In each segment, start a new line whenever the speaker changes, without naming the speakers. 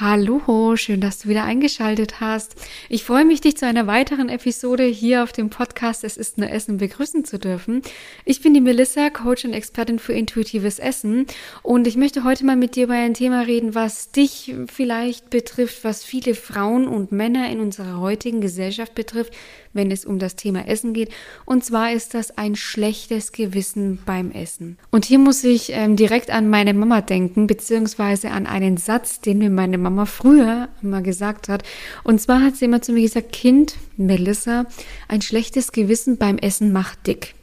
Hallo, schön, dass du wieder eingeschaltet hast. Ich freue mich, dich zu einer weiteren Episode hier auf dem Podcast Es ist nur Essen begrüßen zu dürfen. Ich bin die Melissa, Coach und Expertin für intuitives Essen und ich möchte heute mal mit dir über ein Thema reden, was dich vielleicht betrifft, was viele Frauen und Männer in unserer heutigen Gesellschaft betrifft, wenn es um das Thema Essen geht. Und zwar ist das ein schlechtes Gewissen beim Essen. Und hier muss ich ähm, direkt an meine Mama denken, beziehungsweise an einen Satz, den mir meine Mama früher immer gesagt hat. Und zwar hat sie immer zu mir gesagt, Kind, Melissa, ein schlechtes Gewissen beim Essen macht dick.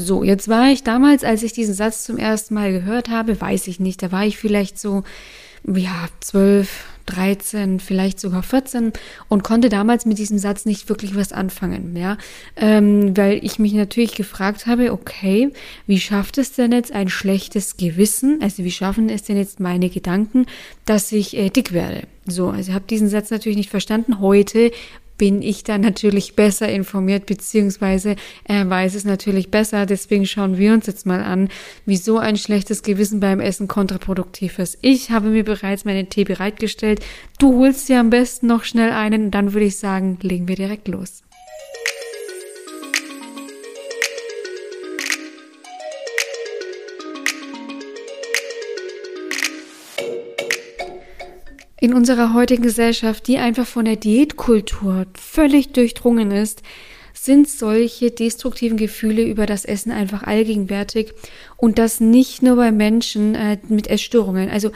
So, jetzt war ich damals, als ich diesen Satz zum ersten Mal gehört habe, weiß ich nicht, da war ich vielleicht so, ja, zwölf, 13, vielleicht sogar 14 und konnte damals mit diesem Satz nicht wirklich was anfangen, ja, ähm, weil ich mich natürlich gefragt habe, okay, wie schafft es denn jetzt ein schlechtes Gewissen, also wie schaffen es denn jetzt meine Gedanken, dass ich äh, dick werde? So, also ich habe diesen Satz natürlich nicht verstanden. Heute bin ich dann natürlich besser informiert, beziehungsweise er weiß es natürlich besser. Deswegen schauen wir uns jetzt mal an, wieso ein schlechtes Gewissen beim Essen kontraproduktiv ist. Ich habe mir bereits meinen Tee bereitgestellt. Du holst dir am besten noch schnell einen, dann würde ich sagen, legen wir direkt los. In unserer heutigen Gesellschaft, die einfach von der Diätkultur völlig durchdrungen ist, sind solche destruktiven Gefühle über das Essen einfach allgegenwärtig und das nicht nur bei Menschen äh, mit Essstörungen. Also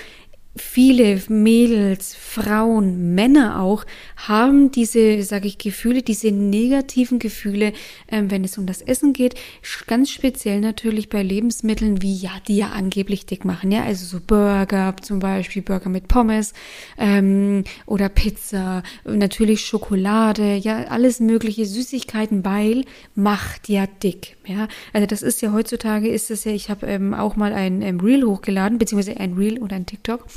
viele Mädels, Frauen, Männer auch haben diese, sage ich, Gefühle, diese negativen Gefühle, ähm, wenn es um das Essen geht, ganz speziell natürlich bei Lebensmitteln wie ja, die ja angeblich dick machen, ja, also so Burger zum Beispiel, Burger mit Pommes ähm, oder Pizza, natürlich Schokolade, ja, alles mögliche Süßigkeiten, weil macht ja dick, ja, also das ist ja heutzutage ist es ja, ich habe ähm, auch mal ein ähm, Reel hochgeladen, beziehungsweise ein Reel oder ein TikTok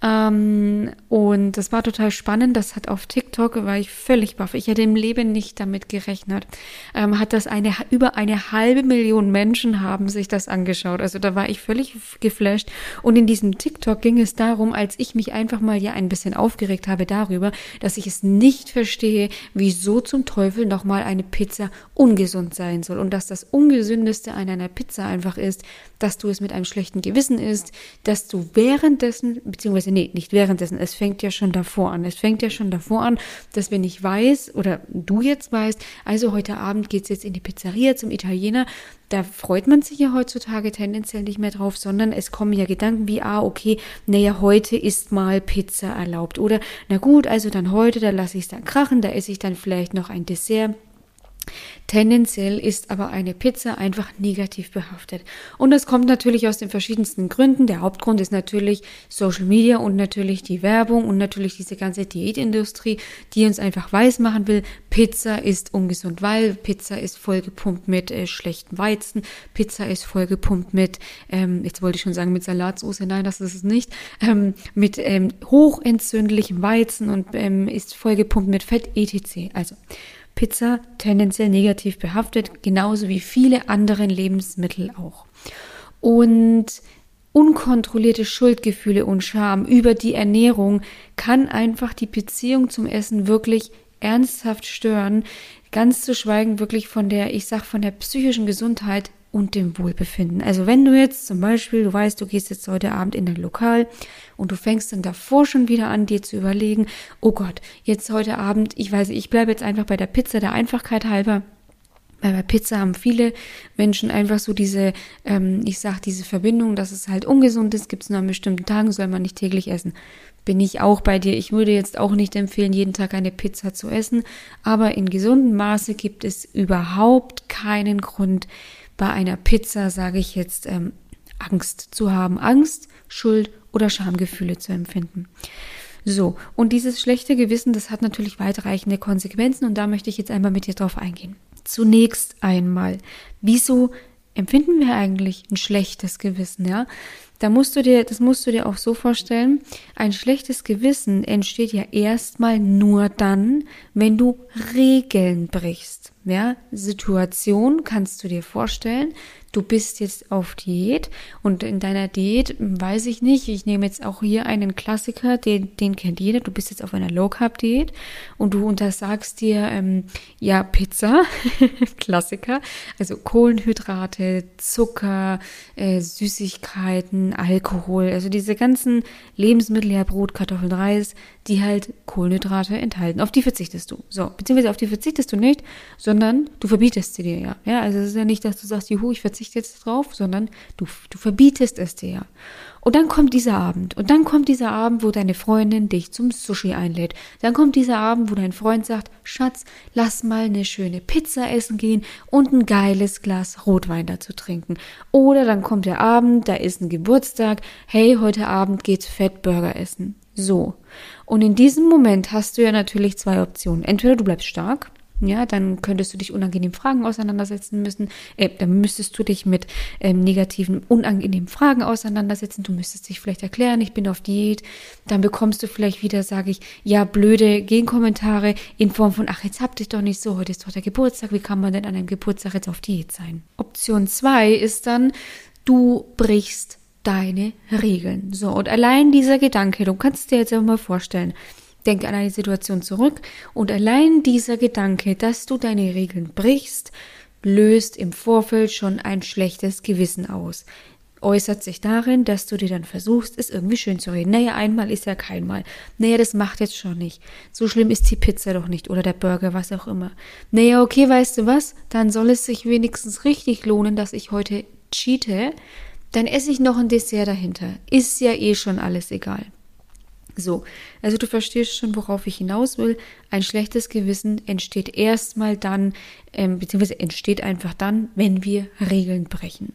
ähm, und das war total spannend. Das hat auf TikTok, war ich völlig baff. Ich hätte im Leben nicht damit gerechnet. Ähm, hat das eine, über eine halbe Million Menschen haben sich das angeschaut. Also da war ich völlig geflasht. Und in diesem TikTok ging es darum, als ich mich einfach mal ja ein bisschen aufgeregt habe darüber, dass ich es nicht verstehe, wieso zum Teufel nochmal eine Pizza ungesund sein soll. Und dass das Ungesündeste an einer Pizza einfach ist, dass du es mit einem schlechten Gewissen isst, dass du währenddessen, beziehungsweise nee, nicht währenddessen, es fängt ja schon davor an. Es fängt ja schon davor an, dass wenn ich weiß oder du jetzt weißt, also heute Abend geht's jetzt in die Pizzeria zum Italiener, da freut man sich ja heutzutage tendenziell nicht mehr drauf, sondern es kommen ja Gedanken wie, ah, okay, naja, heute ist mal Pizza erlaubt. Oder, na gut, also dann heute, da lasse ich es dann krachen, da esse ich dann vielleicht noch ein Dessert Tendenziell ist aber eine Pizza einfach negativ behaftet. Und das kommt natürlich aus den verschiedensten Gründen. Der Hauptgrund ist natürlich Social Media und natürlich die Werbung und natürlich diese ganze Diätindustrie, die uns einfach weiß machen will, Pizza ist ungesund, weil Pizza ist vollgepumpt mit äh, schlechten Weizen, Pizza ist vollgepumpt mit, ähm, jetzt wollte ich schon sagen mit Salatsauce, nein, das ist es nicht, ähm, mit ähm, hochentzündlichem Weizen und ähm, ist vollgepumpt mit Fett etc. Also Pizza tendenziell negativ behaftet, genauso wie viele andere Lebensmittel auch. Und unkontrollierte Schuldgefühle und Scham über die Ernährung kann einfach die Beziehung zum Essen wirklich ernsthaft stören, ganz zu schweigen wirklich von der, ich sag, von der psychischen Gesundheit und dem Wohlbefinden. Also wenn du jetzt zum Beispiel, du weißt, du gehst jetzt heute Abend in ein Lokal und du fängst dann davor schon wieder an, dir zu überlegen, oh Gott, jetzt heute Abend, ich weiß, ich bleibe jetzt einfach bei der Pizza der Einfachkeit halber. Weil bei Pizza haben viele Menschen einfach so diese, ähm, ich sag, diese Verbindung, dass es halt ungesund ist, gibt es nur an bestimmten Tagen, soll man nicht täglich essen. Bin ich auch bei dir. Ich würde jetzt auch nicht empfehlen, jeden Tag eine Pizza zu essen, aber in gesundem Maße gibt es überhaupt keinen Grund, bei einer Pizza, sage ich jetzt, ähm, Angst zu haben. Angst, Schuld oder Schamgefühle zu empfinden. So, und dieses schlechte Gewissen, das hat natürlich weitreichende Konsequenzen und da möchte ich jetzt einmal mit dir drauf eingehen. Zunächst einmal, wieso empfinden wir eigentlich ein schlechtes Gewissen, ja? Da musst du dir, das musst du dir auch so vorstellen, ein schlechtes Gewissen entsteht ja erstmal nur dann, wenn du Regeln brichst. Ja, Situation kannst du dir vorstellen, du bist jetzt auf Diät und in deiner Diät weiß ich nicht, ich nehme jetzt auch hier einen Klassiker, den, den kennt jeder, du bist jetzt auf einer Low Carb Diät und du untersagst dir ähm, ja Pizza, Klassiker, also Kohlenhydrate, Zucker, äh, Süßigkeiten, Alkohol, also diese ganzen Lebensmittel, ja Brot, Kartoffeln, Reis, die halt Kohlenhydrate enthalten. Auf die verzichtest du. So, beziehungsweise auf die verzichtest du nicht, sondern du verbietest sie dir ja. Ja, also es ist ja nicht, dass du sagst, juhu, ich verzichte jetzt drauf, sondern du, du verbietest es dir ja. Und dann kommt dieser Abend. Und dann kommt dieser Abend, wo deine Freundin dich zum Sushi einlädt. Dann kommt dieser Abend, wo dein Freund sagt, Schatz, lass mal eine schöne Pizza essen gehen und ein geiles Glas Rotwein dazu trinken. Oder dann kommt der Abend, da ist ein Geburtstag. Hey, heute Abend geht's Fettburger essen. So. Und in diesem Moment hast du ja natürlich zwei Optionen. Entweder du bleibst stark ja, dann könntest du dich unangenehm Fragen auseinandersetzen müssen. Äh, dann müsstest du dich mit ähm, negativen, unangenehmen Fragen auseinandersetzen. Du müsstest dich vielleicht erklären, ich bin auf Diät. Dann bekommst du vielleicht wieder, sage ich, ja, blöde Gegenkommentare in Form von, ach, jetzt habt ihr doch nicht so, heute ist doch der Geburtstag. Wie kann man denn an einem Geburtstag jetzt auf Diät sein? Option zwei ist dann, du brichst deine Regeln. So, und allein dieser Gedanke, du kannst dir jetzt einfach mal vorstellen, Denk an eine Situation zurück und allein dieser Gedanke, dass du deine Regeln brichst, löst im Vorfeld schon ein schlechtes Gewissen aus. Äußert sich darin, dass du dir dann versuchst, es irgendwie schön zu reden. Naja, einmal ist ja keinmal. Naja, das macht jetzt schon nicht. So schlimm ist die Pizza doch nicht oder der Burger, was auch immer. Naja, okay, weißt du was? Dann soll es sich wenigstens richtig lohnen, dass ich heute cheate. Dann esse ich noch ein Dessert dahinter. Ist ja eh schon alles egal. So, also du verstehst schon, worauf ich hinaus will. Ein schlechtes Gewissen entsteht erstmal dann, ähm, beziehungsweise entsteht einfach dann, wenn wir Regeln brechen.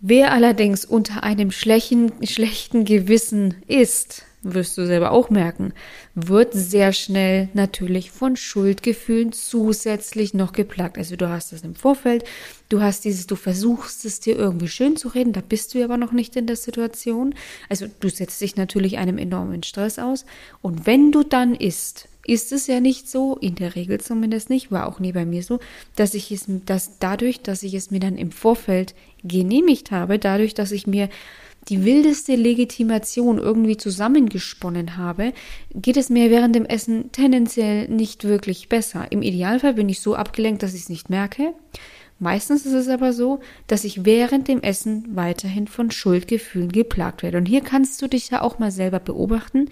Wer allerdings unter einem schlechten, schlechten Gewissen ist, wirst du selber auch merken, wird sehr schnell natürlich von Schuldgefühlen zusätzlich noch geplagt. Also du hast das im Vorfeld, du hast dieses, du versuchst es dir irgendwie schön zu reden, da bist du aber noch nicht in der Situation. Also du setzt dich natürlich einem enormen Stress aus. Und wenn du dann isst, ist es ja nicht so, in der Regel zumindest nicht, war auch nie bei mir so, dass ich es, dass dadurch, dass ich es mir dann im Vorfeld genehmigt habe, dadurch, dass ich mir die wildeste Legitimation irgendwie zusammengesponnen habe, geht es mir während dem Essen tendenziell nicht wirklich besser. Im Idealfall bin ich so abgelenkt, dass ich es nicht merke. Meistens ist es aber so, dass ich während dem Essen weiterhin von Schuldgefühlen geplagt werde. Und hier kannst du dich ja auch mal selber beobachten.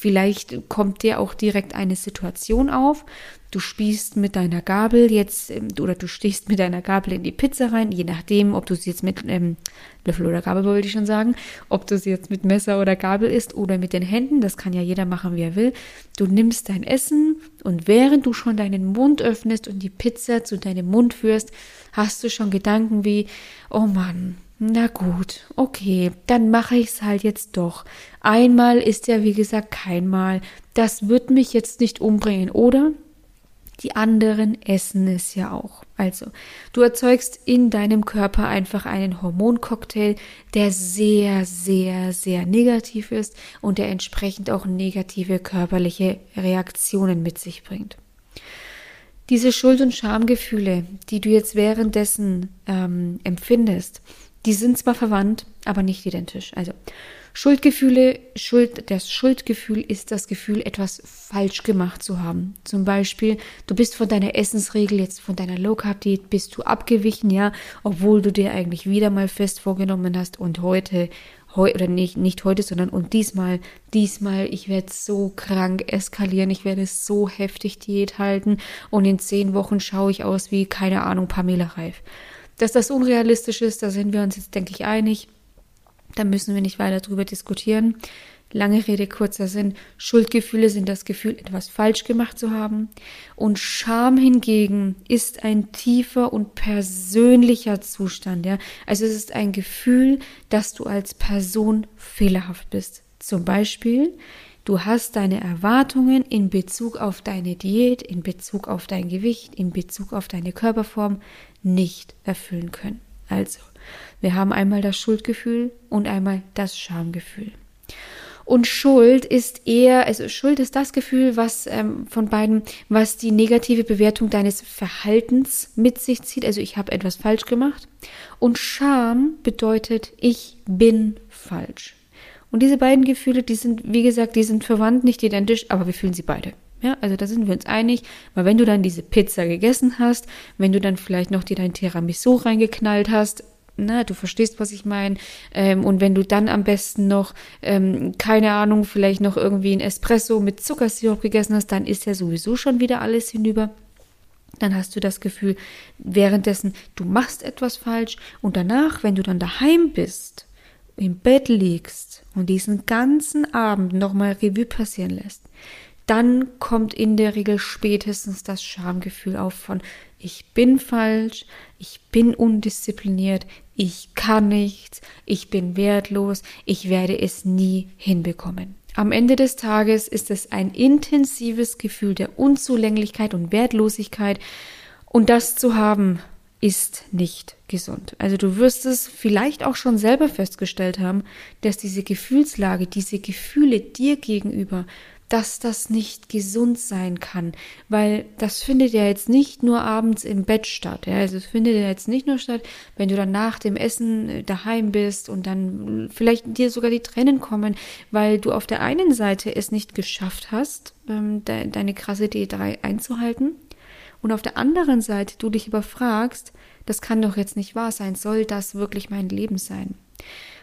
Vielleicht kommt dir auch direkt eine Situation auf, du spießt mit deiner Gabel jetzt ähm, oder du stichst mit deiner Gabel in die Pizza rein, je nachdem, ob du sie jetzt mit ähm, Löffel oder Gabel wollte ich schon sagen, ob du sie jetzt mit Messer oder Gabel isst oder mit den Händen, das kann ja jeder machen, wie er will. Du nimmst dein Essen und während du schon deinen Mund öffnest und die Pizza zu deinem Mund führst, hast du schon Gedanken wie, oh Mann, na gut, okay, dann mache ich es halt jetzt doch. Einmal ist ja wie gesagt kein Mal. Das wird mich jetzt nicht umbringen, oder? Die anderen essen es ja auch. Also, du erzeugst in deinem Körper einfach einen Hormoncocktail, der sehr, sehr, sehr negativ ist und der entsprechend auch negative körperliche Reaktionen mit sich bringt. Diese Schuld- und Schamgefühle, die du jetzt währenddessen ähm, empfindest, die sind zwar verwandt, aber nicht identisch. Also Schuldgefühle, Schuld, das Schuldgefühl ist das Gefühl, etwas falsch gemacht zu haben. Zum Beispiel, du bist von deiner Essensregel, jetzt von deiner Low Carb Diät, bist du abgewichen, ja, obwohl du dir eigentlich wieder mal fest vorgenommen hast und heute, heu, oder nicht, nicht heute, sondern und diesmal, diesmal, ich werde so krank eskalieren, ich werde so heftig Diät halten und in zehn Wochen schaue ich aus wie, keine Ahnung, Pamela Reif. Dass das unrealistisch ist, da sind wir uns jetzt, denke ich, einig. Da müssen wir nicht weiter drüber diskutieren. Lange Rede, kurzer Sinn. Schuldgefühle sind das Gefühl, etwas falsch gemacht zu haben. Und Scham hingegen ist ein tiefer und persönlicher Zustand, ja. Also es ist ein Gefühl, dass du als Person fehlerhaft bist. Zum Beispiel, du hast deine Erwartungen in Bezug auf deine Diät, in Bezug auf dein Gewicht, in Bezug auf deine Körperform nicht erfüllen können. Also, wir haben einmal das Schuldgefühl und einmal das Schamgefühl. Und Schuld ist eher, also Schuld ist das Gefühl, was ähm, von beiden, was die negative Bewertung deines Verhaltens mit sich zieht. Also ich habe etwas falsch gemacht. Und Scham bedeutet, ich bin falsch. Und diese beiden Gefühle, die sind, wie gesagt, die sind verwandt, nicht identisch, aber wir fühlen sie beide. Ja, also da sind wir uns einig, weil wenn du dann diese Pizza gegessen hast, wenn du dann vielleicht noch dir dein Tiramisu reingeknallt hast, na, du verstehst, was ich meine. Ähm, und wenn du dann am besten noch, ähm, keine Ahnung, vielleicht noch irgendwie ein Espresso mit Zuckersirup gegessen hast, dann ist ja sowieso schon wieder alles hinüber. Dann hast du das Gefühl, währenddessen, du machst etwas falsch und danach, wenn du dann daheim bist, im Bett liegst und diesen ganzen Abend nochmal Revue passieren lässt, dann kommt in der Regel spätestens das Schamgefühl auf von ich bin falsch, ich bin undiszipliniert, ich kann nichts, ich bin wertlos, ich werde es nie hinbekommen. Am Ende des Tages ist es ein intensives Gefühl der Unzulänglichkeit und Wertlosigkeit und das zu haben ist nicht gesund. Also du wirst es vielleicht auch schon selber festgestellt haben, dass diese Gefühlslage, diese Gefühle dir gegenüber dass das nicht gesund sein kann, weil das findet ja jetzt nicht nur abends im Bett statt. Ja? Also es findet ja jetzt nicht nur statt, wenn du dann nach dem Essen äh, daheim bist und dann vielleicht dir sogar die Tränen kommen, weil du auf der einen Seite es nicht geschafft hast, ähm, de deine krasse D3 einzuhalten und auf der anderen Seite du dich überfragst, das kann doch jetzt nicht wahr sein, soll das wirklich mein Leben sein?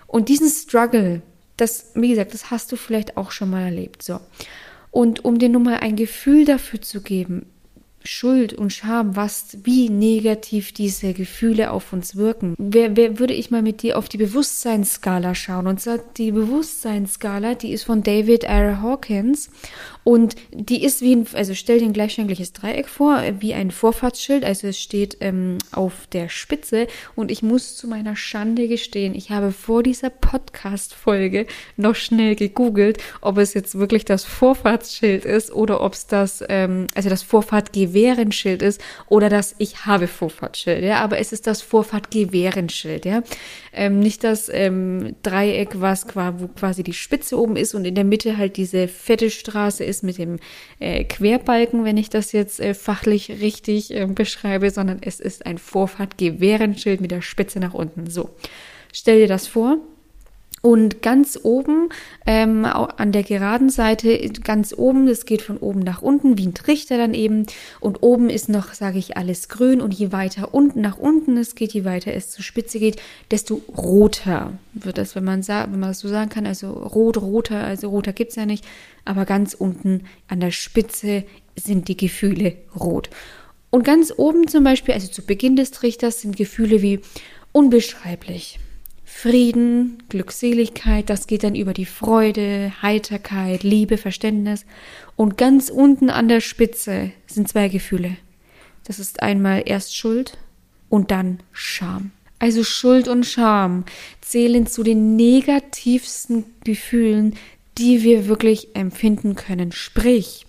Und diesen Struggle, das, wie gesagt, das hast du vielleicht auch schon mal erlebt. So. Und um dir nun mal ein Gefühl dafür zu geben, Schuld und Scham, was, wie negativ diese Gefühle auf uns wirken. Wer, wer würde ich mal mit dir auf die Bewusstseinsskala schauen? Und zwar die Bewusstseinsskala, die ist von David R. Hawkins und die ist wie ein, also stell dir ein gleichschenkliches Dreieck vor, wie ein Vorfahrtsschild. Also es steht ähm, auf der Spitze. Und ich muss zu meiner Schande gestehen, ich habe vor dieser Podcast-Folge noch schnell gegoogelt, ob es jetzt wirklich das Vorfahrtsschild ist oder ob es das, ähm, also das Vorfahrtgewehrenschild ist oder das Ich habe Vorfahrtsschild. Ja, aber es ist das Vorfahrtgewehrenschild. Ja, ähm, nicht das ähm, Dreieck, was quasi die Spitze oben ist und in der Mitte halt diese fette Straße ist ist mit dem äh, Querbalken, wenn ich das jetzt äh, fachlich richtig äh, beschreibe, sondern es ist ein Vorfahrtgewehrenschild mit der Spitze nach unten. So, stell dir das vor. Und ganz oben, ähm, an der geraden Seite, ganz oben, das geht von oben nach unten, wie ein Trichter dann eben. Und oben ist noch, sage ich, alles grün. Und je weiter unten nach unten es geht, je weiter es zur Spitze geht, desto roter wird das, wenn man, wenn man das so sagen kann. Also rot, roter, also roter gibt's ja nicht. Aber ganz unten an der Spitze sind die Gefühle rot. Und ganz oben zum Beispiel, also zu Beginn des Trichters, sind Gefühle wie unbeschreiblich, Frieden, Glückseligkeit, das geht dann über die Freude, Heiterkeit, Liebe, Verständnis. Und ganz unten an der Spitze sind zwei Gefühle. Das ist einmal erst Schuld und dann Scham. Also Schuld und Scham zählen zu den negativsten Gefühlen, die wir wirklich empfinden können. Sprich,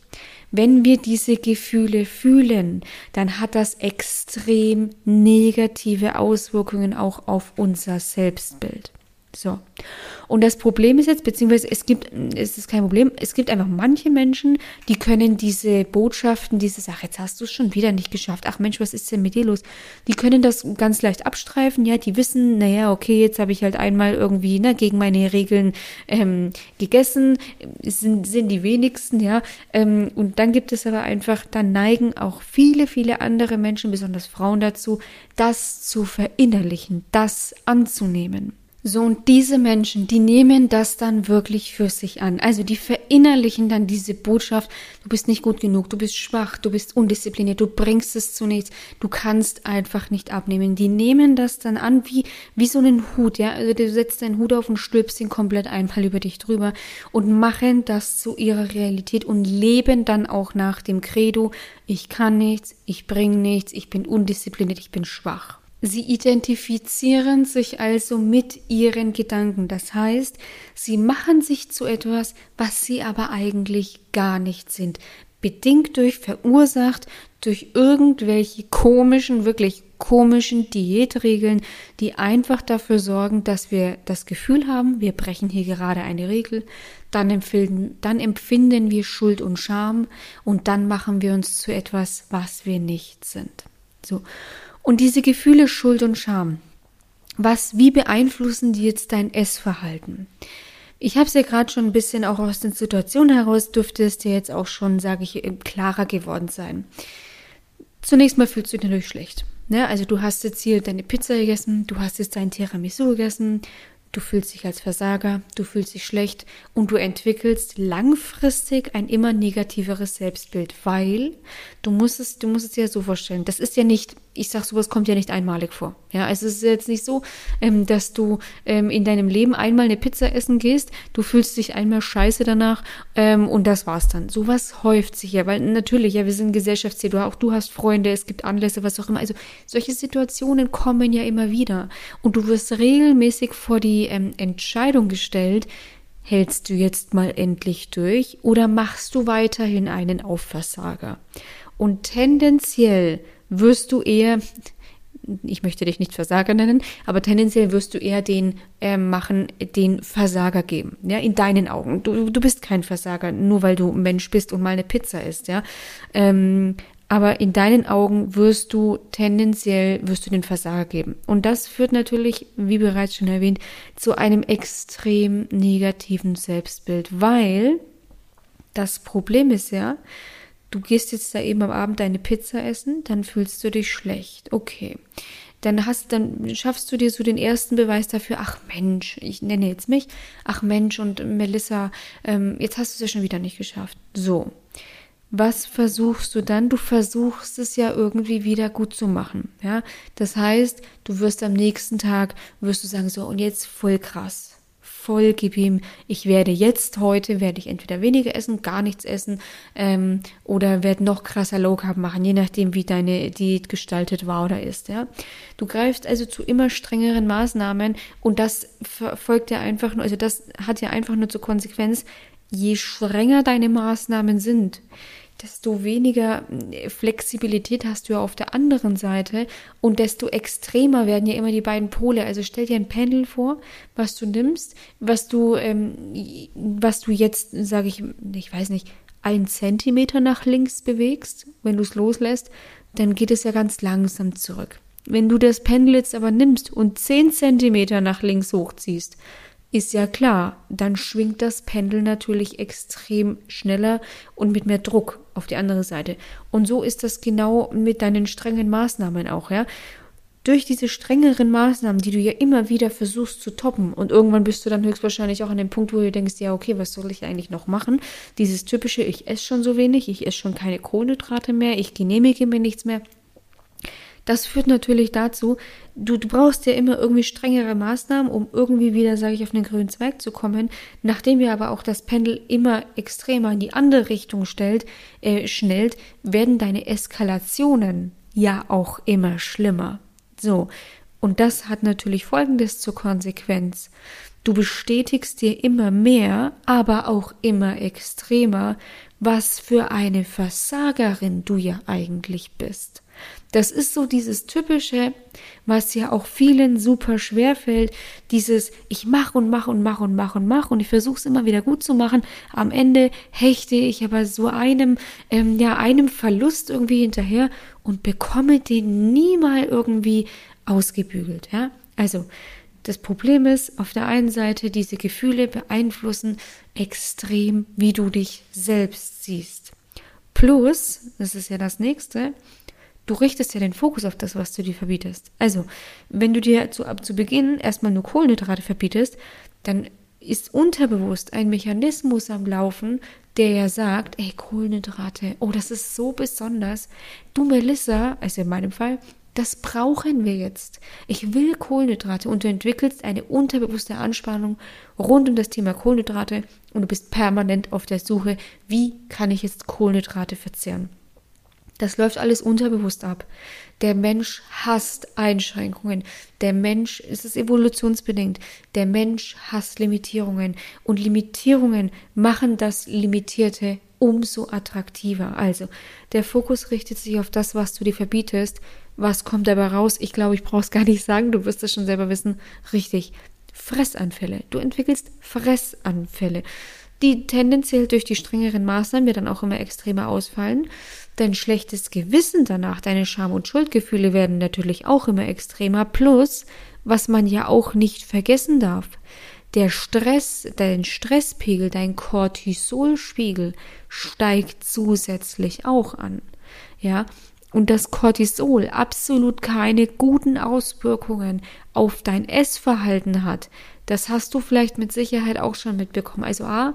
wenn wir diese Gefühle fühlen, dann hat das extrem negative Auswirkungen auch auf unser Selbstbild. So. Und das Problem ist jetzt, beziehungsweise es gibt, es ist kein Problem, es gibt einfach manche Menschen, die können diese Botschaften, diese Sache, jetzt hast du es schon wieder nicht geschafft, ach Mensch, was ist denn mit dir los? Die können das ganz leicht abstreifen, ja, die wissen, naja, okay, jetzt habe ich halt einmal irgendwie ne, gegen meine Regeln ähm, gegessen, sind, sind die wenigsten, ja. Ähm, und dann gibt es aber einfach, dann neigen auch viele, viele andere Menschen, besonders Frauen dazu, das zu verinnerlichen, das anzunehmen. So, und diese Menschen, die nehmen das dann wirklich für sich an. Also die verinnerlichen dann diese Botschaft, du bist nicht gut genug, du bist schwach, du bist undiszipliniert, du bringst es zu nichts, du kannst einfach nicht abnehmen. Die nehmen das dann an wie, wie so einen Hut, ja. Also du setzt deinen Hut auf und stülpst ihn komplett einmal über dich drüber und machen das zu ihrer Realität und leben dann auch nach dem Credo, ich kann nichts, ich bringe nichts, ich bin undiszipliniert, ich bin schwach. Sie identifizieren sich also mit ihren Gedanken. Das heißt, sie machen sich zu etwas, was sie aber eigentlich gar nicht sind. bedingt durch, verursacht durch irgendwelche komischen, wirklich komischen Diätregeln, die einfach dafür sorgen, dass wir das Gefühl haben, wir brechen hier gerade eine Regel, dann empfinden, dann empfinden wir Schuld und Scham und dann machen wir uns zu etwas, was wir nicht sind. So. Und diese Gefühle Schuld und Scham, was, wie beeinflussen die jetzt dein Essverhalten? Ich habe es ja gerade schon ein bisschen auch aus den Situationen heraus, dürfte es dir jetzt auch schon, sage ich, klarer geworden sein. Zunächst mal fühlst du dich natürlich schlecht. Ne? Also du hast jetzt hier deine Pizza gegessen, du hast jetzt dein Tiramisu gegessen, du fühlst dich als Versager, du fühlst dich schlecht und du entwickelst langfristig ein immer negativeres Selbstbild, weil du musst es, du musst es dir ja so vorstellen, das ist ja nicht ich sag, sowas kommt ja nicht einmalig vor. Ja, also es ist jetzt nicht so, ähm, dass du ähm, in deinem Leben einmal eine Pizza essen gehst, du fühlst dich einmal scheiße danach ähm, und das war's dann. Sowas häuft sich ja, weil natürlich, ja, wir sind Gesellschaftsziel, du, auch du hast Freunde, es gibt Anlässe, was auch immer. Also solche Situationen kommen ja immer wieder und du wirst regelmäßig vor die ähm, Entscheidung gestellt, hältst du jetzt mal endlich durch oder machst du weiterhin einen Aufversager? Und tendenziell wirst du eher, ich möchte dich nicht Versager nennen, aber tendenziell wirst du eher den äh, machen, den Versager geben, ja, in deinen Augen. Du, du bist kein Versager, nur weil du Mensch bist und mal eine Pizza isst, ja. Ähm, aber in deinen Augen wirst du tendenziell, wirst du den Versager geben. Und das führt natürlich, wie bereits schon erwähnt, zu einem extrem negativen Selbstbild, weil das Problem ist ja, du gehst jetzt da eben am Abend deine Pizza essen, dann fühlst du dich schlecht. Okay. Dann hast, dann schaffst du dir so den ersten Beweis dafür, ach Mensch, ich nenne jetzt mich, ach Mensch und Melissa, ähm, jetzt hast du es ja schon wieder nicht geschafft. So. Was versuchst du dann? Du versuchst es ja irgendwie wieder gut zu machen. Ja, das heißt, du wirst am nächsten Tag wirst du sagen so und jetzt voll krass voll, gib ihm, ich werde jetzt heute, werde ich entweder weniger essen, gar nichts essen ähm, oder werde noch krasser Low Carb machen, je nachdem, wie deine Diät gestaltet war oder ist. Ja? Du greifst also zu immer strengeren Maßnahmen und das folgt ja einfach nur, also das hat ja einfach nur zur Konsequenz, je strenger deine Maßnahmen sind, desto weniger äh, Flexibilität hast du ja auf der anderen Seite und desto extremer werden ja immer die beiden Pole. Also stell dir ein Pendel vor, was du nimmst, was du, ähm, was du jetzt, sage ich, ich weiß nicht, ein Zentimeter nach links bewegst, wenn du es loslässt, dann geht es ja ganz langsam zurück. Wenn du das Pendel jetzt aber nimmst und zehn Zentimeter nach links hochziehst, ist ja klar, dann schwingt das Pendel natürlich extrem schneller und mit mehr Druck auf die andere Seite. Und so ist das genau mit deinen strengen Maßnahmen auch, ja. Durch diese strengeren Maßnahmen, die du ja immer wieder versuchst zu toppen und irgendwann bist du dann höchstwahrscheinlich auch an dem Punkt, wo du denkst, ja, okay, was soll ich eigentlich noch machen? Dieses typische, ich esse schon so wenig, ich esse schon keine Kohlenhydrate mehr, ich genehmige mir nichts mehr. Das führt natürlich dazu, du, du brauchst ja immer irgendwie strengere Maßnahmen, um irgendwie wieder, sage ich, auf den grünen Zweig zu kommen. Nachdem wir aber auch das Pendel immer extremer in die andere Richtung stellt, äh, schnellt, werden deine Eskalationen ja auch immer schlimmer. So. Und das hat natürlich Folgendes zur Konsequenz. Du bestätigst dir immer mehr, aber auch immer extremer, was für eine Versagerin du ja eigentlich bist. Das ist so dieses typische, was ja auch vielen super schwer fällt, dieses ich mache und mache und mache und mache und mache und ich versuche es immer wieder gut zu machen. Am Ende hechte ich aber so einem ähm, ja einem Verlust irgendwie hinterher und bekomme den nie mal irgendwie ausgebügelt. Ja, also das Problem ist, auf der einen Seite, diese Gefühle beeinflussen extrem, wie du dich selbst siehst. Plus, das ist ja das nächste, Du richtest ja den Fokus auf das, was du dir verbietest. Also, wenn du dir zu, ab zu Beginn erstmal nur Kohlenhydrate verbietest, dann ist unterbewusst ein Mechanismus am Laufen, der ja sagt, ey, Kohlenhydrate, oh, das ist so besonders. Du, Melissa, also in meinem Fall, das brauchen wir jetzt. Ich will Kohlenhydrate und du entwickelst eine unterbewusste Anspannung rund um das Thema Kohlenhydrate und du bist permanent auf der Suche, wie kann ich jetzt Kohlenhydrate verzehren. Das läuft alles unterbewusst ab. Der Mensch hasst Einschränkungen. Der Mensch, es ist evolutionsbedingt. Der Mensch hasst Limitierungen. Und Limitierungen machen das Limitierte umso attraktiver. Also, der Fokus richtet sich auf das, was du dir verbietest. Was kommt dabei raus? Ich glaube, ich brauche es gar nicht sagen, du wirst es schon selber wissen. Richtig. Fressanfälle. Du entwickelst Fressanfälle, die tendenziell durch die strengeren Maßnahmen ja dann auch immer extremer ausfallen. Dein schlechtes Gewissen danach, deine Scham- und Schuldgefühle werden natürlich auch immer extremer. Plus, was man ja auch nicht vergessen darf, der Stress, dein Stresspegel, dein Cortisolspiegel steigt zusätzlich auch an. Ja, und das Cortisol absolut keine guten Auswirkungen auf dein Essverhalten hat, das hast du vielleicht mit Sicherheit auch schon mitbekommen. Also A,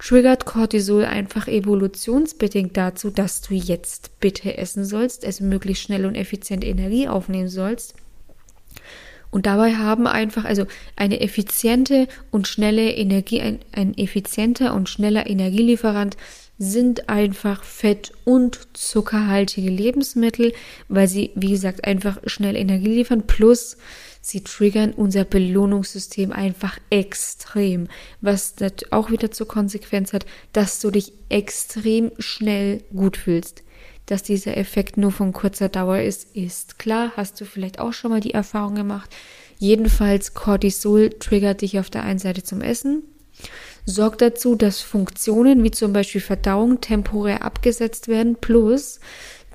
triggert Cortisol einfach evolutionsbedingt dazu, dass du jetzt bitte essen sollst, also möglichst schnell und effizient Energie aufnehmen sollst. Und dabei haben einfach, also eine effiziente und schnelle Energie, ein, ein effizienter und schneller Energielieferant sind einfach fett- und zuckerhaltige Lebensmittel, weil sie, wie gesagt, einfach schnell Energie liefern, plus sie triggern unser Belohnungssystem einfach extrem, was auch wieder zur Konsequenz hat, dass du dich extrem schnell gut fühlst. Dass dieser Effekt nur von kurzer Dauer ist, ist klar. Hast du vielleicht auch schon mal die Erfahrung gemacht. Jedenfalls Cortisol triggert dich auf der einen Seite zum Essen, sorgt dazu, dass Funktionen wie zum Beispiel Verdauung temporär abgesetzt werden, plus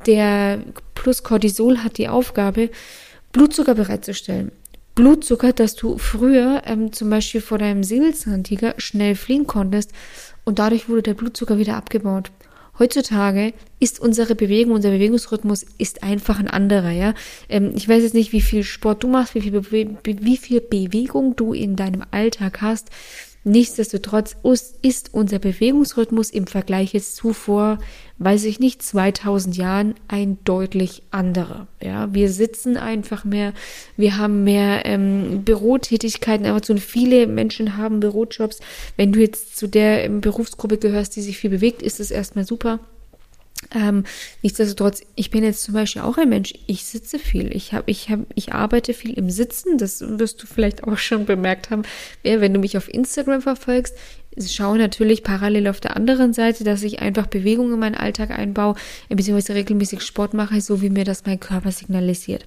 der plus Cortisol hat die Aufgabe, Blutzucker bereitzustellen. Blutzucker, dass du früher ähm, zum Beispiel vor deinem Säbelzahntiger schnell fliehen konntest und dadurch wurde der Blutzucker wieder abgebaut. Heutzutage ist unsere Bewegung, unser Bewegungsrhythmus ist einfach ein anderer, ja. Ähm, ich weiß jetzt nicht, wie viel Sport du machst, wie viel, wie viel Bewegung du in deinem Alltag hast. Nichtsdestotrotz ist unser Bewegungsrhythmus im Vergleich jetzt zu vor, weiß ich nicht, 2000 Jahren ein deutlich anderer. Ja, wir sitzen einfach mehr, wir haben mehr ähm, Bürotätigkeiten, aber zu viele Menschen haben Bürojobs. Wenn du jetzt zu der ähm, Berufsgruppe gehörst, die sich viel bewegt, ist es erstmal super. Ähm, nichtsdestotrotz, ich bin jetzt zum Beispiel auch ein Mensch, ich sitze viel, ich habe, ich habe, ich arbeite viel im Sitzen, das wirst du vielleicht auch schon bemerkt haben, wenn du mich auf Instagram verfolgst. Schaue natürlich parallel auf der anderen Seite, dass ich einfach Bewegung in meinen Alltag einbaue, beziehungsweise regelmäßig Sport mache, so wie mir das mein Körper signalisiert.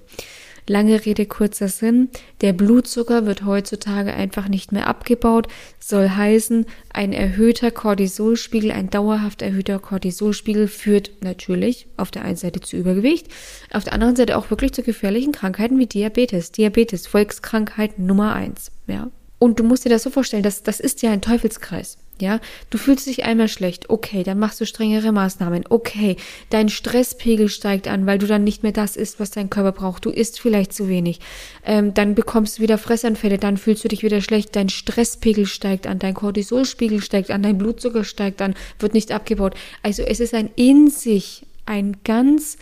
Lange Rede, kurzer Sinn. Der Blutzucker wird heutzutage einfach nicht mehr abgebaut. Soll heißen, ein erhöhter Cortisolspiegel, ein dauerhaft erhöhter Cortisolspiegel führt natürlich auf der einen Seite zu Übergewicht, auf der anderen Seite auch wirklich zu gefährlichen Krankheiten wie Diabetes. Diabetes, Volkskrankheit Nummer eins, ja. Und du musst dir das so vorstellen, dass das ist ja ein Teufelskreis. Ja, du fühlst dich einmal schlecht. Okay, dann machst du strengere Maßnahmen. Okay, dein Stresspegel steigt an, weil du dann nicht mehr das isst, was dein Körper braucht. Du isst vielleicht zu wenig. Ähm, dann bekommst du wieder Fressanfälle, dann fühlst du dich wieder schlecht. Dein Stresspegel steigt an, dein Cortisolspiegel steigt an, dein Blutzucker steigt an, wird nicht abgebaut. Also es ist ein in sich ein ganz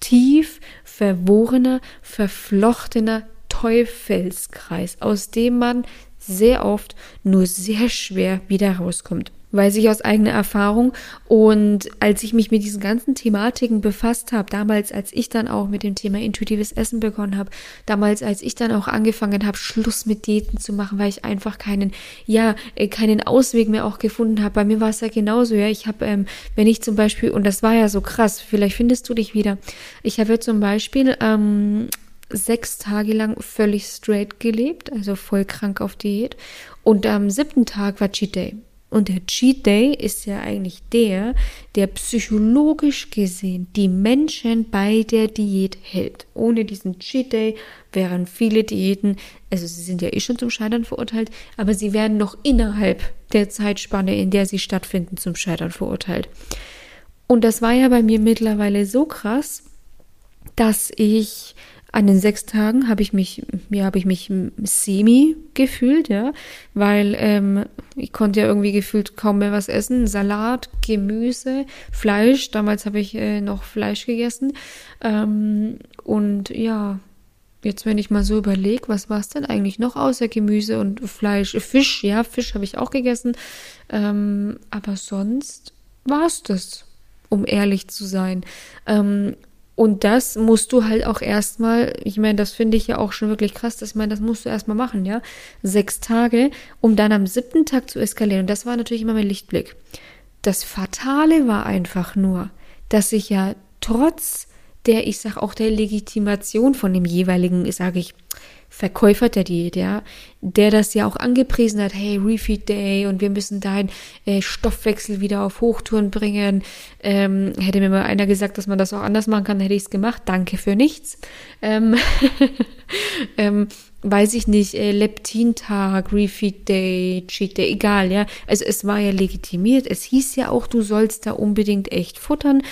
tief verworrener, verflochtener Teufelskreis, aus dem man sehr oft nur sehr schwer wieder rauskommt. Weiß ich aus eigener Erfahrung. Und als ich mich mit diesen ganzen Thematiken befasst habe, damals, als ich dann auch mit dem Thema intuitives Essen begonnen habe, damals, als ich dann auch angefangen habe, Schluss mit Diäten zu machen, weil ich einfach keinen, ja, äh, keinen Ausweg mehr auch gefunden habe. Bei mir war es ja genauso, ja. Ich habe, ähm, wenn ich zum Beispiel, und das war ja so krass, vielleicht findest du dich wieder. Ich habe ja zum Beispiel ähm, sechs Tage lang völlig straight gelebt, also voll krank auf Diät. Und am siebten Tag war Cheat Day. Und der Cheat Day ist ja eigentlich der, der psychologisch gesehen die Menschen bei der Diät hält. Ohne diesen Cheat Day wären viele Diäten, also sie sind ja eh schon zum Scheitern verurteilt, aber sie werden noch innerhalb der Zeitspanne, in der sie stattfinden, zum Scheitern verurteilt. Und das war ja bei mir mittlerweile so krass, dass ich an den sechs Tagen habe ich mich, ja, habe ich mich semi gefühlt, ja, weil ähm, ich konnte ja irgendwie gefühlt kaum mehr was essen. Salat, Gemüse, Fleisch. Damals habe ich äh, noch Fleisch gegessen. Ähm, und ja, jetzt wenn ich mal so überlege, was war es denn eigentlich noch außer Gemüse und Fleisch? Fisch, ja, Fisch habe ich auch gegessen. Ähm, aber sonst war es das, um ehrlich zu sein. Ähm, und das musst du halt auch erstmal, ich meine, das finde ich ja auch schon wirklich krass, dass ich meine, das musst du erstmal machen, ja. Sechs Tage, um dann am siebten Tag zu eskalieren. Und das war natürlich immer mein Lichtblick. Das Fatale war einfach nur, dass ich ja trotz der, ich sag auch der Legitimation von dem jeweiligen, sage ich, Verkäufer der Diät, ja, der das ja auch angepriesen hat, hey, Refeed Day und wir müssen deinen äh, Stoffwechsel wieder auf Hochtouren bringen. Ähm, hätte mir mal einer gesagt, dass man das auch anders machen kann, hätte ich es gemacht. Danke für nichts. Ähm, ähm, weiß ich nicht, äh, Leptintag, Refeed Day, Cheat Day, egal, ja. Also es war ja legitimiert. Es hieß ja auch, du sollst da unbedingt echt futtern.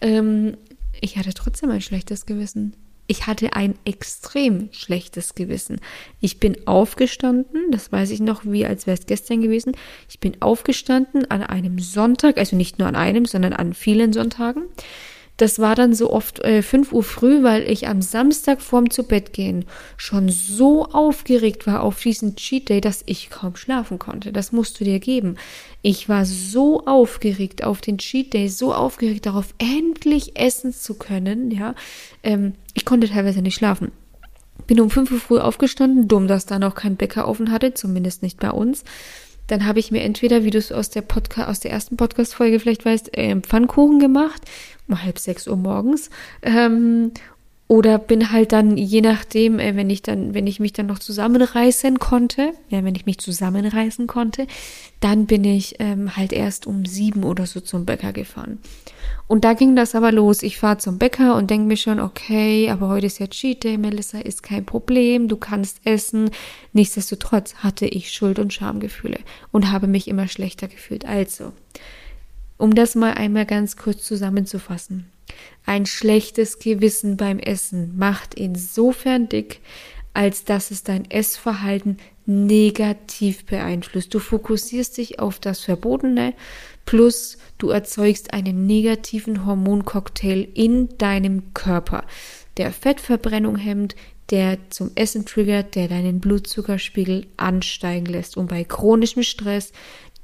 Ähm, ich hatte trotzdem ein schlechtes Gewissen. Ich hatte ein extrem schlechtes Gewissen. Ich bin aufgestanden, das weiß ich noch, wie als wäre es gestern gewesen. Ich bin aufgestanden an einem Sonntag, also nicht nur an einem, sondern an vielen Sonntagen. Das war dann so oft äh, 5 Uhr früh, weil ich am Samstag vorm zu Bett gehen schon so aufgeregt war auf diesen Cheat Day, dass ich kaum schlafen konnte. Das musst du dir geben. Ich war so aufgeregt auf den Cheat Day, so aufgeregt darauf, endlich essen zu können. Ja, ähm, ich konnte teilweise nicht schlafen. Bin um 5 Uhr früh aufgestanden, dumm, dass da noch kein Bäcker offen hatte, zumindest nicht bei uns dann habe ich mir entweder, wie du es aus der Podcast, aus der ersten Podcast-Folge vielleicht weißt, äh, Pfannkuchen gemacht um halb sechs Uhr morgens. Ähm, oder bin halt dann, je nachdem, äh, wenn ich dann, wenn ich mich dann noch zusammenreißen konnte, ja, wenn ich mich zusammenreißen konnte, dann bin ich ähm, halt erst um sieben oder so zum Bäcker gefahren. Und da ging das aber los. Ich fahre zum Bäcker und denke mir schon, okay, aber heute ist ja Cheat Day, Melissa, ist kein Problem, du kannst essen. Nichtsdestotrotz hatte ich Schuld- und Schamgefühle und habe mich immer schlechter gefühlt. Also, um das mal einmal ganz kurz zusammenzufassen. Ein schlechtes Gewissen beim Essen macht insofern dick, als dass es dein Essverhalten negativ beeinflusst. Du fokussierst dich auf das Verbotene, plus du erzeugst einen negativen Hormoncocktail in deinem Körper, der Fettverbrennung hemmt, der zum Essen triggert, der deinen Blutzuckerspiegel ansteigen lässt. Und bei chronischem Stress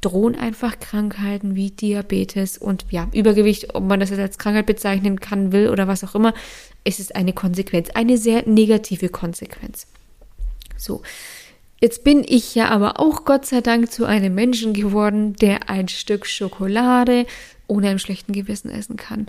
drohen einfach Krankheiten wie Diabetes und ja, Übergewicht, ob man das jetzt als Krankheit bezeichnen kann, will oder was auch immer. Es ist eine Konsequenz, eine sehr negative Konsequenz. So. Jetzt bin ich ja aber auch Gott sei Dank zu einem Menschen geworden, der ein Stück Schokolade ohne einem schlechten Gewissen essen kann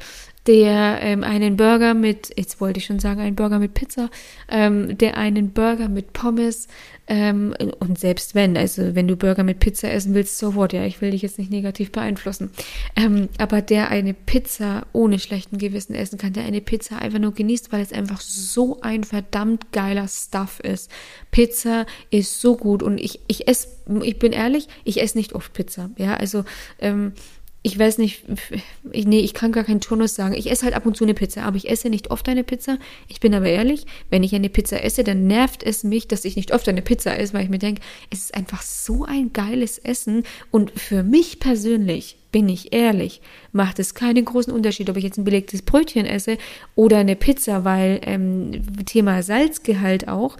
der ähm, einen Burger mit, jetzt wollte ich schon sagen, einen Burger mit Pizza, ähm, der einen Burger mit Pommes ähm, und selbst wenn, also wenn du Burger mit Pizza essen willst, so what, ja, ich will dich jetzt nicht negativ beeinflussen, ähm, aber der eine Pizza ohne schlechten Gewissen essen kann, der eine Pizza einfach nur genießt, weil es einfach so ein verdammt geiler Stuff ist. Pizza ist so gut und ich, ich esse, ich bin ehrlich, ich esse nicht oft Pizza, ja, also ähm, ich weiß nicht, ich, nee, ich kann gar keinen Turnus sagen. Ich esse halt ab und zu eine Pizza, aber ich esse nicht oft eine Pizza. Ich bin aber ehrlich, wenn ich eine Pizza esse, dann nervt es mich, dass ich nicht oft eine Pizza esse, weil ich mir denke, es ist einfach so ein geiles Essen und für mich persönlich, bin ich ehrlich, macht es keinen großen Unterschied, ob ich jetzt ein belegtes Brötchen esse oder eine Pizza, weil ähm, Thema Salzgehalt auch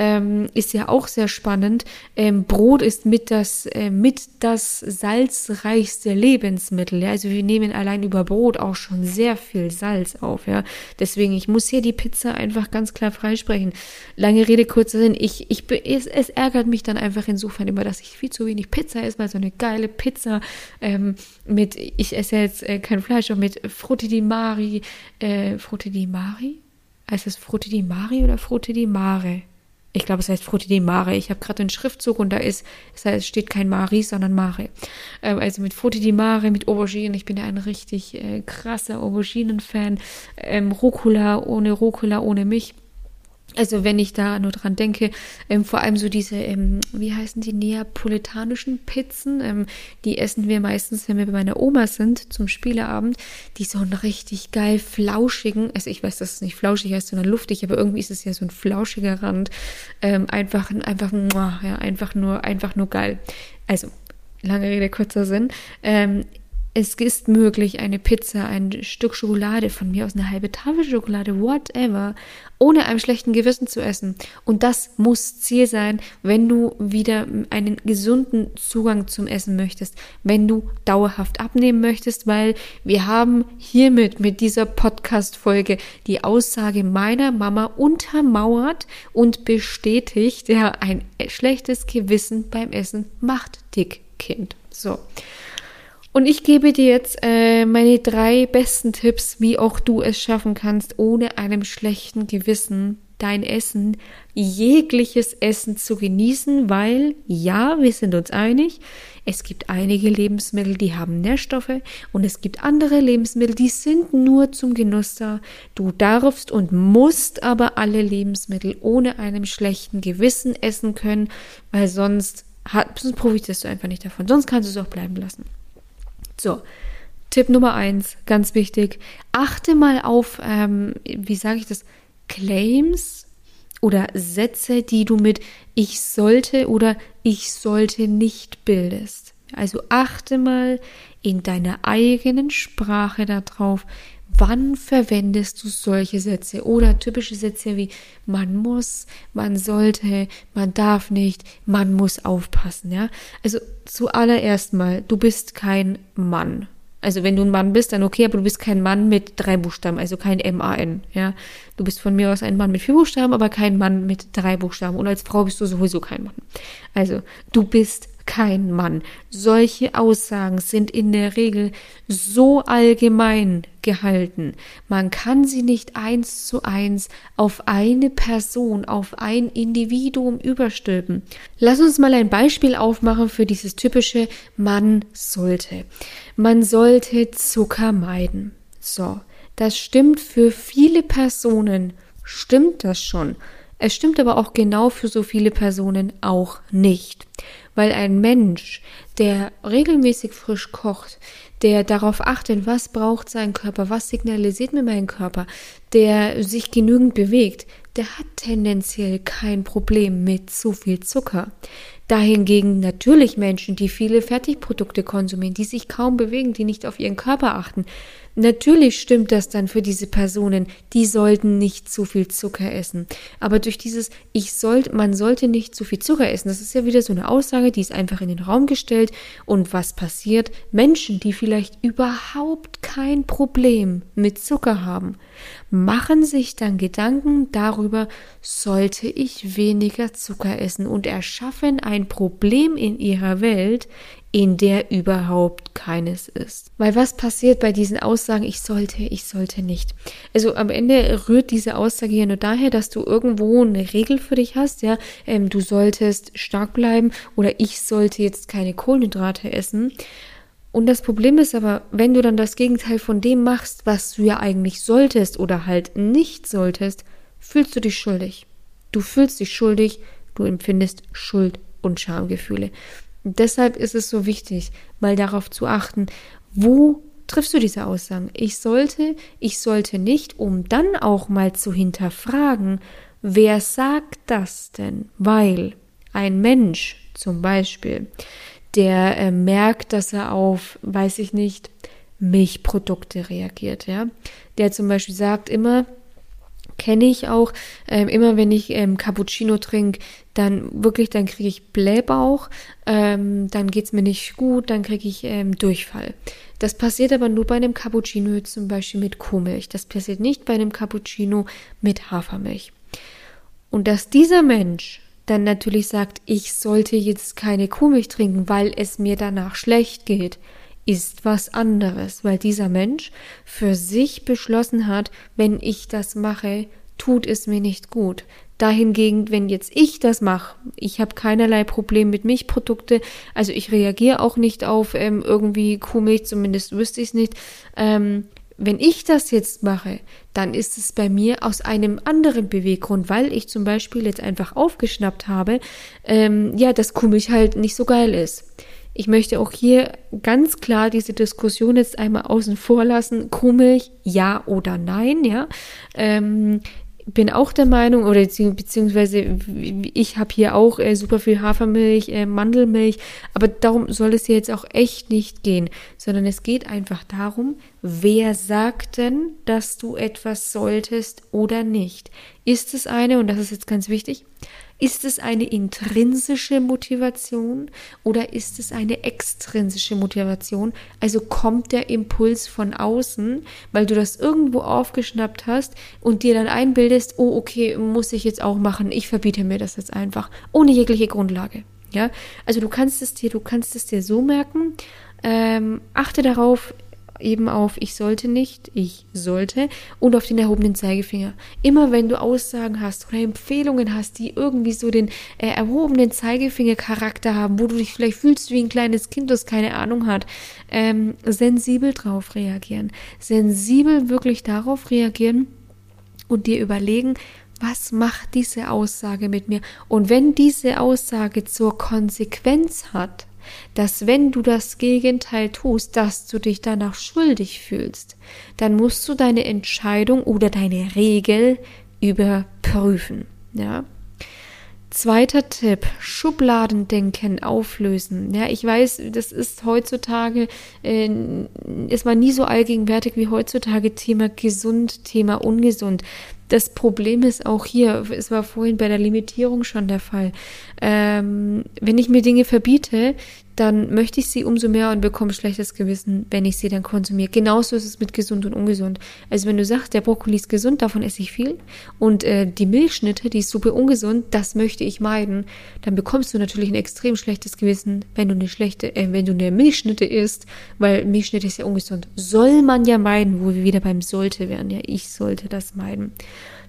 ähm, ist ja auch sehr spannend. Ähm, Brot ist mit das, äh, mit das salzreichste Lebensmittel. Ja? Also wir nehmen allein über Brot auch schon sehr viel Salz auf. Ja? Deswegen, ich muss hier die Pizza einfach ganz klar freisprechen. Lange Rede, kurzer Sinn. Ich, ich, es, es ärgert mich dann einfach insofern immer, dass ich viel zu wenig Pizza esse, weil so eine geile Pizza ähm, mit, ich esse jetzt äh, kein Fleisch, aber mit Frutti di Mari, äh, Frutti di Mari? Heißt das Frutti di Mari oder Frutti di Mare? ich glaube, es heißt Frutti di Mare. Ich habe gerade einen Schriftzug und da ist, es heißt, steht kein Mari, sondern Mare. Ähm, also mit Frutti di Mare, mit Auberginen. Ich bin ja ein richtig äh, krasser Auberginen-Fan. Ähm, Rucola ohne Rucola, ohne Milch. Also wenn ich da nur dran denke, ähm, vor allem so diese, ähm, wie heißen die, neapolitanischen Pizzen, ähm, die essen wir meistens, wenn wir bei meiner Oma sind, zum Spieleabend, die so einen richtig geil flauschigen, also ich weiß, dass es nicht flauschig heißt, sondern luftig, aber irgendwie ist es ja so ein flauschiger Rand, ähm, einfach, einfach, ja, einfach nur, einfach nur geil. Also, lange Rede, kurzer Sinn. Ähm, es ist möglich, eine Pizza, ein Stück Schokolade, von mir aus eine halbe Tafel Schokolade, whatever, ohne einem schlechten Gewissen zu essen. Und das muss Ziel sein, wenn du wieder einen gesunden Zugang zum Essen möchtest, wenn du dauerhaft abnehmen möchtest, weil wir haben hiermit mit dieser Podcast-Folge die Aussage meiner Mama untermauert und bestätigt, ja, ein schlechtes Gewissen beim Essen macht dick, Kind. So. Und ich gebe dir jetzt äh, meine drei besten Tipps, wie auch du es schaffen kannst, ohne einem schlechten Gewissen dein Essen, jegliches Essen zu genießen, weil ja, wir sind uns einig, es gibt einige Lebensmittel, die haben Nährstoffe und es gibt andere Lebensmittel, die sind nur zum Genuss da. Du darfst und musst aber alle Lebensmittel ohne einem schlechten Gewissen essen können, weil sonst, hat, sonst profitierst du einfach nicht davon. Sonst kannst du es auch bleiben lassen. So, Tipp Nummer eins, ganz wichtig. Achte mal auf, ähm, wie sage ich das, Claims oder Sätze, die du mit ich sollte oder ich sollte nicht bildest. Also achte mal in deiner eigenen Sprache darauf, wann verwendest du solche Sätze oder typische Sätze wie man muss, man sollte, man darf nicht, man muss aufpassen, ja? Also zuallererst mal, du bist kein Mann. Also wenn du ein Mann bist, dann okay, aber du bist kein Mann mit drei Buchstaben, also kein M-A-N, ja. Du bist von mir aus ein Mann mit vier Buchstaben, aber kein Mann mit drei Buchstaben. Und als Frau bist du sowieso kein Mann. Also, du bist kein Mann. Solche Aussagen sind in der Regel so allgemein gehalten. Man kann sie nicht eins zu eins auf eine Person, auf ein Individuum überstülpen. Lass uns mal ein Beispiel aufmachen für dieses typische man sollte. Man sollte Zucker meiden. So. Das stimmt für viele Personen. Stimmt das schon? Es stimmt aber auch genau für so viele Personen auch nicht weil ein Mensch, der regelmäßig frisch kocht, der darauf achtet, was braucht sein Körper, was signalisiert mir mein Körper, der sich genügend bewegt, der hat tendenziell kein Problem mit zu viel Zucker. Dahingegen natürlich Menschen, die viele Fertigprodukte konsumieren, die sich kaum bewegen, die nicht auf ihren Körper achten, Natürlich stimmt das dann für diese Personen, die sollten nicht zu viel Zucker essen. Aber durch dieses ich sollte, man sollte nicht zu viel Zucker essen, das ist ja wieder so eine Aussage, die ist einfach in den Raum gestellt. Und was passiert? Menschen, die vielleicht überhaupt kein Problem mit Zucker haben, machen sich dann Gedanken darüber, sollte ich weniger Zucker essen und erschaffen ein Problem in ihrer Welt, in der überhaupt keines ist. Weil was passiert bei diesen Aussagen, ich sollte, ich sollte nicht? Also am Ende rührt diese Aussage ja nur daher, dass du irgendwo eine Regel für dich hast, ja, ähm, du solltest stark bleiben oder ich sollte jetzt keine Kohlenhydrate essen. Und das Problem ist aber, wenn du dann das Gegenteil von dem machst, was du ja eigentlich solltest oder halt nicht solltest, fühlst du dich schuldig. Du fühlst dich schuldig, du empfindest Schuld und Schamgefühle. Deshalb ist es so wichtig, mal darauf zu achten, wo triffst du diese Aussagen? Ich sollte, ich sollte nicht, um dann auch mal zu hinterfragen, wer sagt das denn? Weil ein Mensch zum Beispiel, der äh, merkt, dass er auf, weiß ich nicht, Milchprodukte reagiert, ja, der zum Beispiel sagt immer, kenne ich auch. Ähm, immer wenn ich ähm, Cappuccino trinke, dann wirklich, dann kriege ich Blähbauch, ähm, dann geht's mir nicht gut, dann kriege ich ähm, Durchfall. Das passiert aber nur bei einem Cappuccino zum Beispiel mit Kuhmilch. Das passiert nicht bei einem Cappuccino mit Hafermilch. Und dass dieser Mensch dann natürlich sagt, ich sollte jetzt keine Kuhmilch trinken, weil es mir danach schlecht geht, ist was anderes, weil dieser Mensch für sich beschlossen hat, wenn ich das mache, tut es mir nicht gut. Dahingegen, wenn jetzt ich das mache, ich habe keinerlei Problem mit Milchprodukte, also ich reagiere auch nicht auf ähm, irgendwie Kuhmilch, zumindest wüsste ich es nicht. Ähm, wenn ich das jetzt mache, dann ist es bei mir aus einem anderen Beweggrund, weil ich zum Beispiel jetzt einfach aufgeschnappt habe, ähm, ja, dass Kuhmilch halt nicht so geil ist. Ich möchte auch hier ganz klar diese Diskussion jetzt einmal außen vor lassen. Kuhmilch, ja oder nein, ja. Ähm, bin auch der Meinung, oder beziehungsweise ich habe hier auch äh, super viel Hafermilch, äh, Mandelmilch, aber darum soll es jetzt auch echt nicht gehen, sondern es geht einfach darum, wer sagt denn, dass du etwas solltest oder nicht. Ist es eine, und das ist jetzt ganz wichtig, ist es eine intrinsische Motivation oder ist es eine extrinsische Motivation? Also kommt der Impuls von außen, weil du das irgendwo aufgeschnappt hast und dir dann einbildest, oh okay, muss ich jetzt auch machen, ich verbiete mir das jetzt einfach, ohne jegliche Grundlage. Ja, also du kannst es dir, du kannst es dir so merken, Ähm, achte darauf, eben auf ich sollte nicht, ich sollte und auf den erhobenen Zeigefinger. Immer wenn du Aussagen hast oder Empfehlungen hast, die irgendwie so den äh, erhobenen Zeigefinger-Charakter haben, wo du dich vielleicht fühlst wie ein kleines Kind, das keine Ahnung hat, ähm, sensibel drauf reagieren. Sensibel wirklich darauf reagieren und dir überlegen, was macht diese Aussage mit mir? Und wenn diese Aussage zur Konsequenz hat, dass wenn du das Gegenteil tust, dass du dich danach schuldig fühlst, dann musst du deine Entscheidung oder deine Regel überprüfen. Ja. Zweiter Tipp, Schubladendenken auflösen. Ja, ich weiß, das ist heutzutage, äh, ist man nie so allgegenwärtig wie heutzutage Thema gesund, Thema ungesund. Das Problem ist auch hier, es war vorhin bei der Limitierung schon der Fall. Ähm, wenn ich mir Dinge verbiete, dann möchte ich sie umso mehr und bekomme schlechtes Gewissen, wenn ich sie dann konsumiere. Genauso ist es mit gesund und ungesund. Also wenn du sagst, der Brokkoli ist gesund, davon esse ich viel und äh, die Milchschnitte, die ist super ungesund, das möchte ich meiden, dann bekommst du natürlich ein extrem schlechtes Gewissen, wenn du eine schlechte, äh, wenn du eine Milchschnitte isst, weil Milchschnitte ist ja ungesund. Soll man ja meiden, wo wir wieder beim sollte wären. Ja, ich sollte das meiden.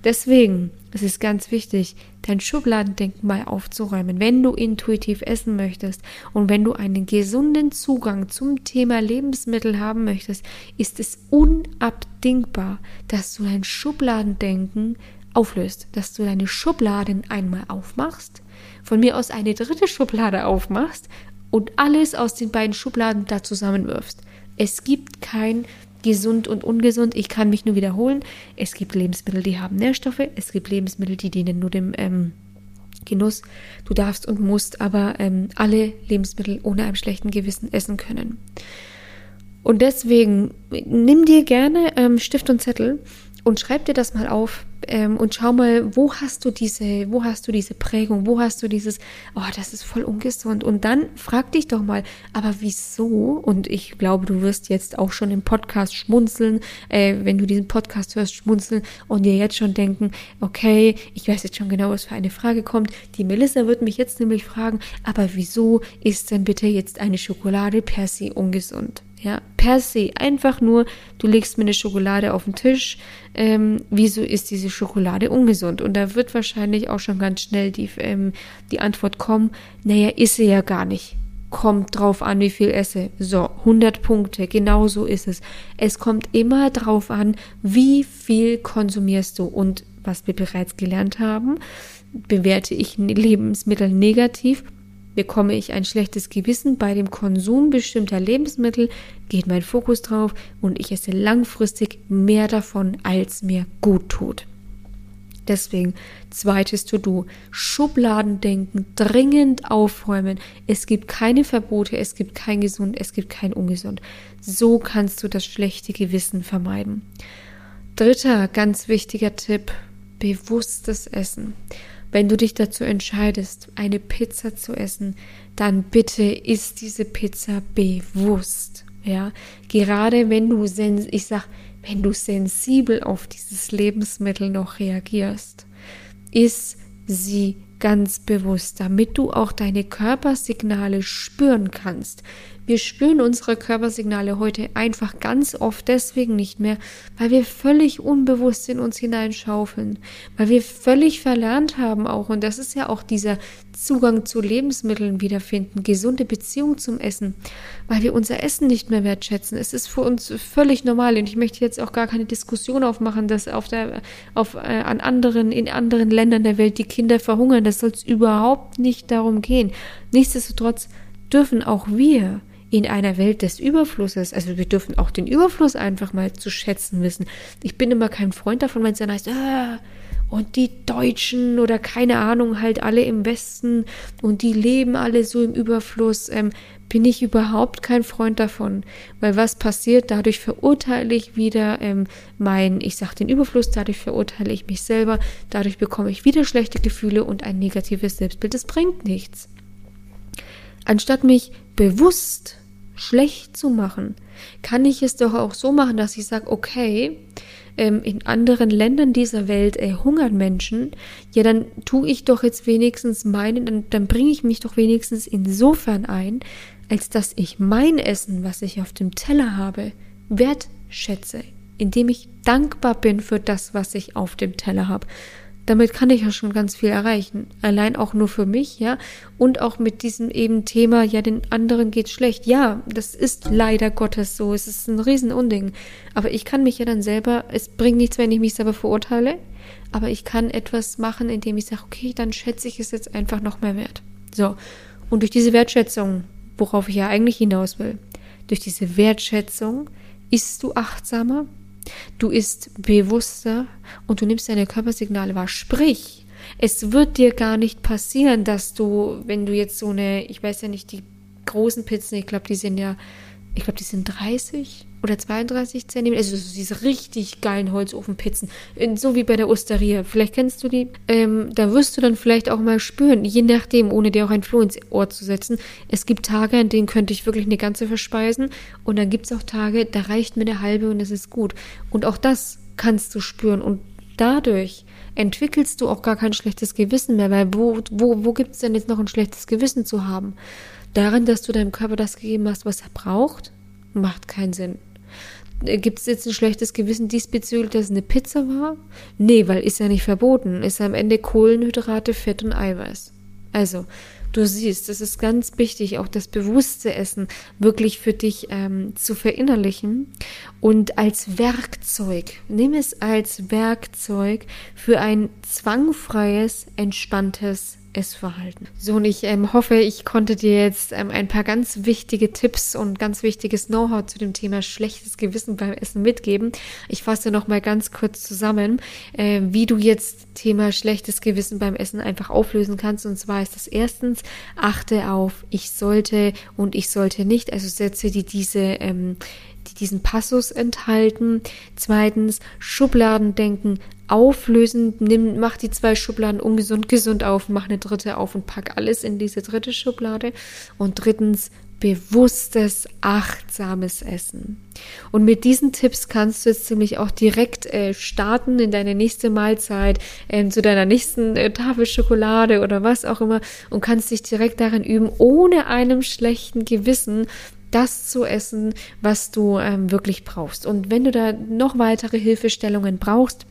Deswegen es ist ganz wichtig, dein Schubladendenken mal aufzuräumen, wenn du intuitiv essen möchtest und wenn du einen gesunden Zugang zum Thema Lebensmittel haben möchtest, ist es unabdingbar, dass du dein Schubladendenken auflöst, dass du deine Schubladen einmal aufmachst, von mir aus eine dritte Schublade aufmachst und alles aus den beiden Schubladen da zusammenwirfst. Es gibt kein gesund und ungesund. Ich kann mich nur wiederholen. Es gibt Lebensmittel, die haben Nährstoffe. Es gibt Lebensmittel, die dienen nur dem ähm, Genuss. Du darfst und musst aber ähm, alle Lebensmittel ohne einem schlechten Gewissen essen können. Und deswegen nimm dir gerne ähm, Stift und Zettel und schreib dir das mal auf ähm, und schau mal, wo hast du diese, wo hast du diese Prägung, wo hast du dieses, oh, das ist voll ungesund. Und dann frag dich doch mal, aber wieso? Und ich glaube, du wirst jetzt auch schon im Podcast schmunzeln, äh, wenn du diesen Podcast hörst, schmunzeln und dir jetzt schon denken, okay, ich weiß jetzt schon genau, was für eine Frage kommt. Die Melissa wird mich jetzt nämlich fragen, aber wieso ist denn bitte jetzt eine Schokolade per se ungesund? Ja, per se. Einfach nur, du legst mir eine Schokolade auf den Tisch. Ähm, wieso ist diese Schokolade ungesund? Und da wird wahrscheinlich auch schon ganz schnell die, ähm, die Antwort kommen, naja, ist sie ja gar nicht. Kommt drauf an, wie viel esse. So, 100 Punkte, genau so ist es. Es kommt immer drauf an, wie viel konsumierst du. Und was wir bereits gelernt haben, bewerte ich Lebensmittel negativ, Bekomme ich ein schlechtes Gewissen bei dem Konsum bestimmter Lebensmittel, geht mein Fokus drauf und ich esse langfristig mehr davon, als mir gut tut. Deswegen, zweites To-Do, Schubladendenken, dringend aufräumen. Es gibt keine Verbote, es gibt kein gesund, es gibt kein ungesund. So kannst du das schlechte Gewissen vermeiden. Dritter ganz wichtiger Tipp, bewusstes Essen. Wenn du dich dazu entscheidest, eine Pizza zu essen, dann bitte isst diese Pizza bewusst. Ja, gerade wenn du, ich sag, wenn du sensibel auf dieses Lebensmittel noch reagierst, isst sie ganz bewusst, damit du auch deine Körpersignale spüren kannst. Wir spüren unsere Körpersignale heute einfach ganz oft deswegen nicht mehr, weil wir völlig unbewusst in uns hineinschaufeln, weil wir völlig verlernt haben auch, und das ist ja auch dieser Zugang zu Lebensmitteln wiederfinden, gesunde Beziehung zum Essen, weil wir unser Essen nicht mehr wertschätzen. Es ist für uns völlig normal und ich möchte jetzt auch gar keine Diskussion aufmachen, dass auf der, auf, äh, an anderen, in anderen Ländern der Welt die Kinder verhungern. Das soll es überhaupt nicht darum gehen. Nichtsdestotrotz dürfen auch wir in einer Welt des Überflusses, also wir dürfen auch den Überfluss einfach mal zu schätzen wissen. Ich bin immer kein Freund davon, wenn es dann heißt, ah, und die Deutschen oder keine Ahnung, halt alle im Westen und die leben alle so im Überfluss, ähm, bin ich überhaupt kein Freund davon. Weil was passiert? Dadurch verurteile ich wieder ähm, mein, ich sag den Überfluss, dadurch verurteile ich mich selber, dadurch bekomme ich wieder schlechte Gefühle und ein negatives Selbstbild. Das bringt nichts. Anstatt mich bewusst schlecht zu machen, kann ich es doch auch so machen, dass ich sage, okay, ähm, in anderen Ländern dieser Welt äh, hungern Menschen, ja, dann tue ich doch jetzt wenigstens meinen, dann, dann bringe ich mich doch wenigstens insofern ein, als dass ich mein Essen, was ich auf dem Teller habe, wertschätze, indem ich dankbar bin für das, was ich auf dem Teller habe. Damit kann ich ja schon ganz viel erreichen. Allein auch nur für mich, ja. Und auch mit diesem eben Thema, ja, den anderen geht schlecht. Ja, das ist leider Gottes so. Es ist ein Riesenunding. Aber ich kann mich ja dann selber, es bringt nichts, wenn ich mich selber verurteile. Aber ich kann etwas machen, indem ich sage, okay, dann schätze ich es jetzt einfach noch mehr wert. So. Und durch diese Wertschätzung, worauf ich ja eigentlich hinaus will, durch diese Wertschätzung isst du achtsamer, du isst bewusster und du nimmst deine Körpersignale wahr. Sprich, es wird dir gar nicht passieren, dass du, wenn du jetzt so eine, ich weiß ja nicht, die großen Pizzen, ich glaube, die sind ja, ich glaube, die sind 30 oder 32 Zentimeter, also diese richtig geilen Holzofenpizzen, so wie bei der Osteria. Vielleicht kennst du die. Ähm, da wirst du dann vielleicht auch mal spüren, je nachdem, ohne dir auch ein Floh ins Ohr zu setzen. Es gibt Tage, an denen könnte ich wirklich eine ganze verspeisen und dann gibt es auch Tage, da reicht mir eine halbe und es ist gut. Und auch das kannst du spüren und dadurch entwickelst du auch gar kein schlechtes Gewissen mehr, weil wo, wo, wo gibt es denn jetzt noch ein schlechtes Gewissen zu haben? Darin, dass du deinem Körper das gegeben hast, was er braucht, macht keinen Sinn. Äh, Gibt es jetzt ein schlechtes Gewissen diesbezüglich, dass es eine Pizza war? Nee, weil ist ja nicht verboten. Ist am Ende Kohlenhydrate, Fett und Eiweiß. Also, du siehst, es ist ganz wichtig, auch das bewusste Essen wirklich für dich ähm, zu verinnerlichen und als Werkzeug, nimm es als Werkzeug für ein zwangfreies, entspanntes Essverhalten. So, und ich ähm, hoffe, ich konnte dir jetzt ähm, ein paar ganz wichtige Tipps und ganz wichtiges Know-how zu dem Thema schlechtes Gewissen beim Essen mitgeben. Ich fasse noch mal ganz kurz zusammen, äh, wie du jetzt Thema schlechtes Gewissen beim Essen einfach auflösen kannst. Und zwar ist das erstens, achte auf, ich sollte und ich sollte nicht. Also setze dir diese ähm, die diesen Passus enthalten. Zweitens, Schubladendenken auflösen. Nimm, mach die zwei Schubladen ungesund, gesund auf, mach eine dritte auf und pack alles in diese dritte Schublade. Und drittens, bewusstes, achtsames Essen. Und mit diesen Tipps kannst du jetzt ziemlich auch direkt äh, starten in deine nächste Mahlzeit, äh, zu deiner nächsten äh, Tafel Schokolade oder was auch immer und kannst dich direkt darin üben, ohne einem schlechten Gewissen das zu essen, was du ähm, wirklich brauchst. Und wenn du da noch weitere Hilfestellungen brauchst,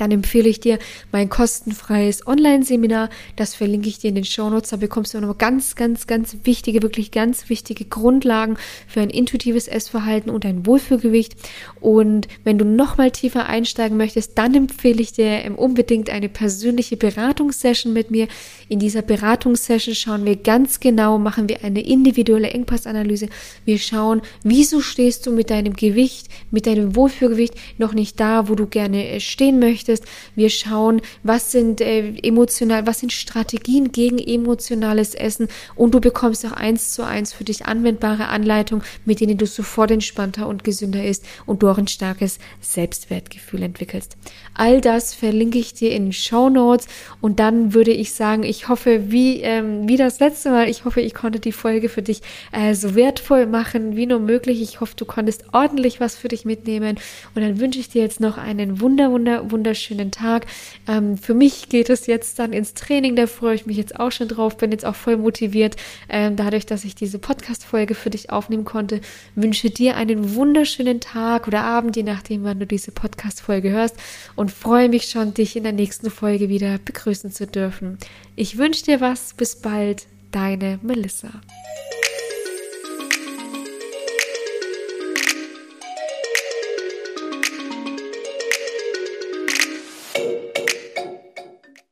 dann empfehle ich dir mein kostenfreies Online-Seminar. Das verlinke ich dir in den Show Notes. Da bekommst du noch ganz, ganz, ganz wichtige, wirklich ganz wichtige Grundlagen für ein intuitives Essverhalten und ein Wohlfühlgewicht. Und wenn du noch mal tiefer einsteigen möchtest, dann empfehle ich dir unbedingt eine persönliche Beratungssession mit mir. In dieser Beratungssession schauen wir ganz genau, machen wir eine individuelle Engpassanalyse. Wir schauen, wieso stehst du mit deinem Gewicht, mit deinem Wohlfühlgewicht noch nicht da, wo du gerne stehen möchtest möchtest. Wir schauen, was sind äh, emotional, was sind Strategien gegen emotionales Essen und du bekommst auch eins zu eins für dich anwendbare Anleitungen, mit denen du sofort entspannter und gesünder ist und du auch ein starkes Selbstwertgefühl entwickelst. All das verlinke ich dir in den Show Notes und dann würde ich sagen, ich hoffe, wie, ähm, wie das letzte Mal, ich hoffe, ich konnte die Folge für dich äh, so wertvoll machen wie nur möglich. Ich hoffe, du konntest ordentlich was für dich mitnehmen und dann wünsche ich dir jetzt noch einen wunder, wunder, wunderschönen wunderschönen Tag. Ähm, für mich geht es jetzt dann ins Training, da freue ich mich jetzt auch schon drauf, bin jetzt auch voll motiviert. Ähm, dadurch, dass ich diese Podcast-Folge für dich aufnehmen konnte, wünsche dir einen wunderschönen Tag oder Abend, je nachdem, wann du diese Podcast-Folge hörst und freue mich schon, dich in der nächsten Folge wieder begrüßen zu dürfen. Ich wünsche dir was, bis bald, deine Melissa.